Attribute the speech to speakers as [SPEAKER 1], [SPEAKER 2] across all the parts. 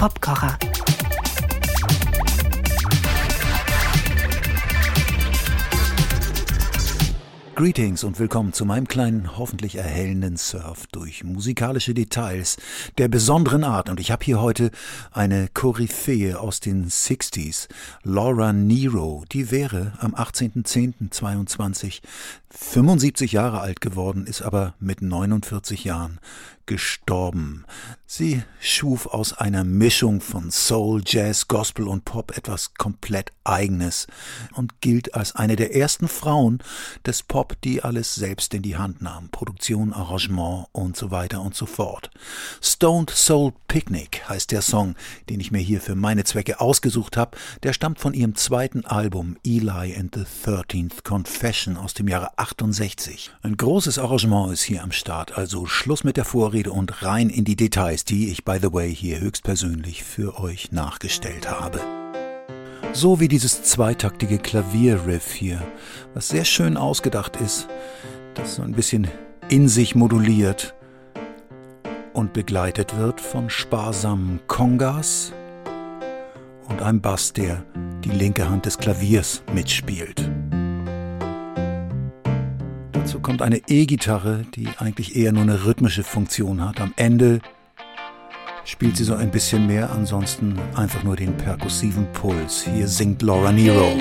[SPEAKER 1] Popkocher.
[SPEAKER 2] Greetings und willkommen zu meinem kleinen, hoffentlich erhellenden Surf durch musikalische Details der besonderen Art. Und ich habe hier heute eine Koryphäe aus den 60s, Laura Nero. Die wäre am 18.10.22 75 Jahre alt geworden, ist aber mit 49 Jahren gestorben. Sie schuf aus einer Mischung von Soul, Jazz, Gospel und Pop etwas komplett Eigenes und gilt als eine der ersten Frauen des Pop, die alles selbst in die Hand nahm. Produktion, Arrangement und so weiter und so fort. Stoned Soul Picnic heißt der Song, den ich mir hier für meine Zwecke ausgesucht habe. Der stammt von ihrem zweiten Album Eli and the Thirteenth Confession aus dem Jahre 68. Ein großes Arrangement ist hier am Start, also Schluss mit der Vorrede und rein in die Details, die ich by the way hier höchstpersönlich für euch nachgestellt habe. So wie dieses zweitaktige Klavierriff hier, was sehr schön ausgedacht ist, das so ein bisschen in sich moduliert und begleitet wird von sparsamen Kongas und einem Bass, der die linke Hand des Klaviers mitspielt. Kommt eine E-Gitarre, die eigentlich eher nur eine rhythmische Funktion hat. Am Ende spielt sie so ein bisschen mehr, ansonsten einfach nur den perkussiven Puls. Hier singt Laura Nero.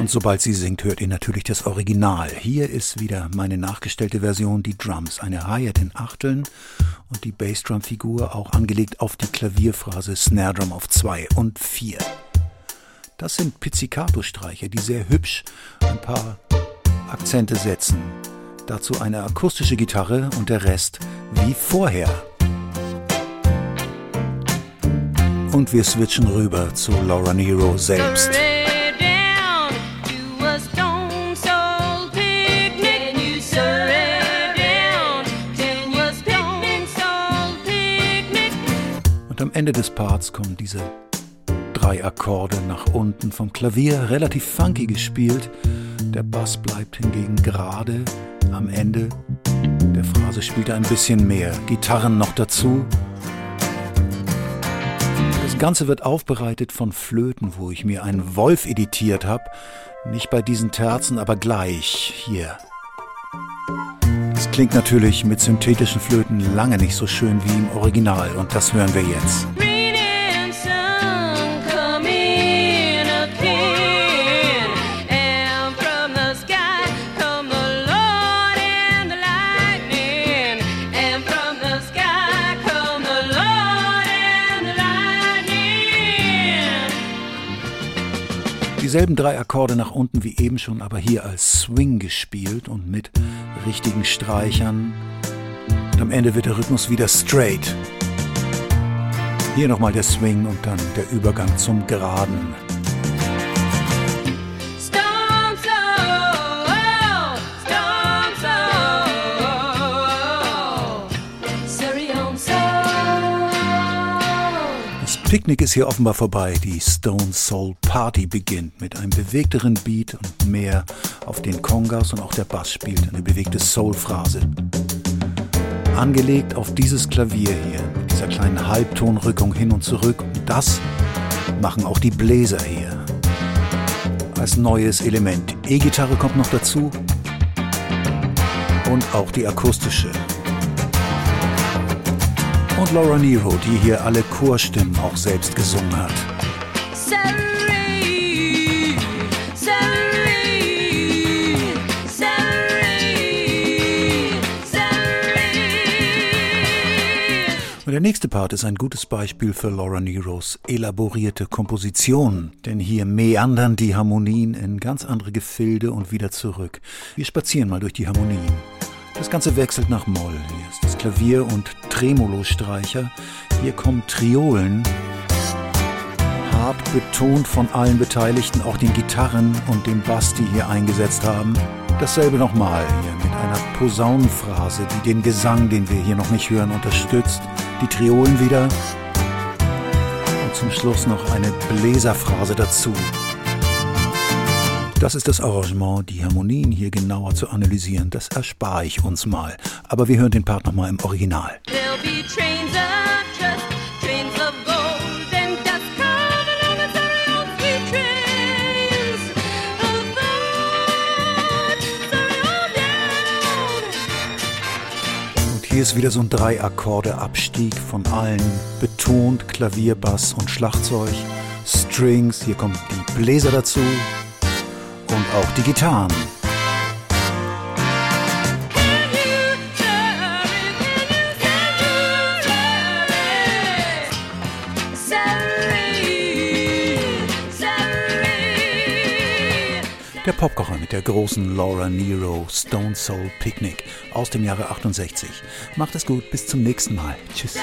[SPEAKER 2] Und sobald sie singt, hört ihr natürlich das Original. Hier ist wieder meine nachgestellte Version, die Drums. Eine Hi-Hat in Achteln und die Bassdrum-Figur auch angelegt auf die Klavierphrase Snare Drum auf 2 und 4. Das sind Pizzicato-Streicher, die sehr hübsch ein paar Akzente setzen. Dazu eine akustische Gitarre und der Rest wie vorher. Und wir switchen rüber zu Laura Nero selbst. Ende des Parts kommen diese drei Akkorde nach unten vom Klavier, relativ funky gespielt. Der Bass bleibt hingegen gerade. Am Ende der Phrase spielt er ein bisschen mehr. Gitarren noch dazu. Das Ganze wird aufbereitet von Flöten, wo ich mir einen Wolf editiert habe. Nicht bei diesen Terzen, aber gleich hier. Es klingt natürlich mit synthetischen Flöten lange nicht so schön wie im Original und das hören wir jetzt. Dieselben drei Akkorde nach unten wie eben schon, aber hier als Swing gespielt und mit richtigen Streichern. Und am Ende wird der Rhythmus wieder straight. Hier nochmal der Swing und dann der Übergang zum Geraden. Picknick ist hier offenbar vorbei. Die Stone Soul Party beginnt mit einem bewegteren Beat und mehr auf den Kongas und auch der Bass spielt eine bewegte Soul-Phrase. Angelegt auf dieses Klavier hier, mit dieser kleinen Halbtonrückung hin und zurück. Und das machen auch die Bläser hier. Als neues Element. E-Gitarre kommt noch dazu. Und auch die akustische und Laura Nero, die hier alle Chorstimmen auch selbst gesungen hat. Und der nächste Part ist ein gutes Beispiel für Laura Neros elaborierte Komposition, denn hier meandern die Harmonien in ganz andere Gefilde und wieder zurück. Wir spazieren mal durch die Harmonien. Das Ganze wechselt nach Moll. Hier ist das Klavier und Tremolo-Streicher. Hier kommen Triolen. Hart betont von allen Beteiligten, auch den Gitarren und dem Bass, die hier eingesetzt haben. Dasselbe nochmal hier mit einer Posaunenphrase, die den Gesang, den wir hier noch nicht hören, unterstützt. Die Triolen wieder. Und zum Schluss noch eine Bläserphrase dazu. Das ist das Arrangement, die Harmonien hier genauer zu analysieren, das erspare ich uns mal. Aber wir hören den Part nochmal im Original. Und Hier ist wieder so ein Drei-Akkorde-Abstieg von allen. Betont Klavier, Bass und Schlagzeug. Strings, hier kommen die Bläser dazu und auch die Gitarren. Der Popkocher mit der großen Laura Nero Stone Soul Picnic aus dem Jahre 68. Macht es gut, bis zum nächsten Mal. Tschüss.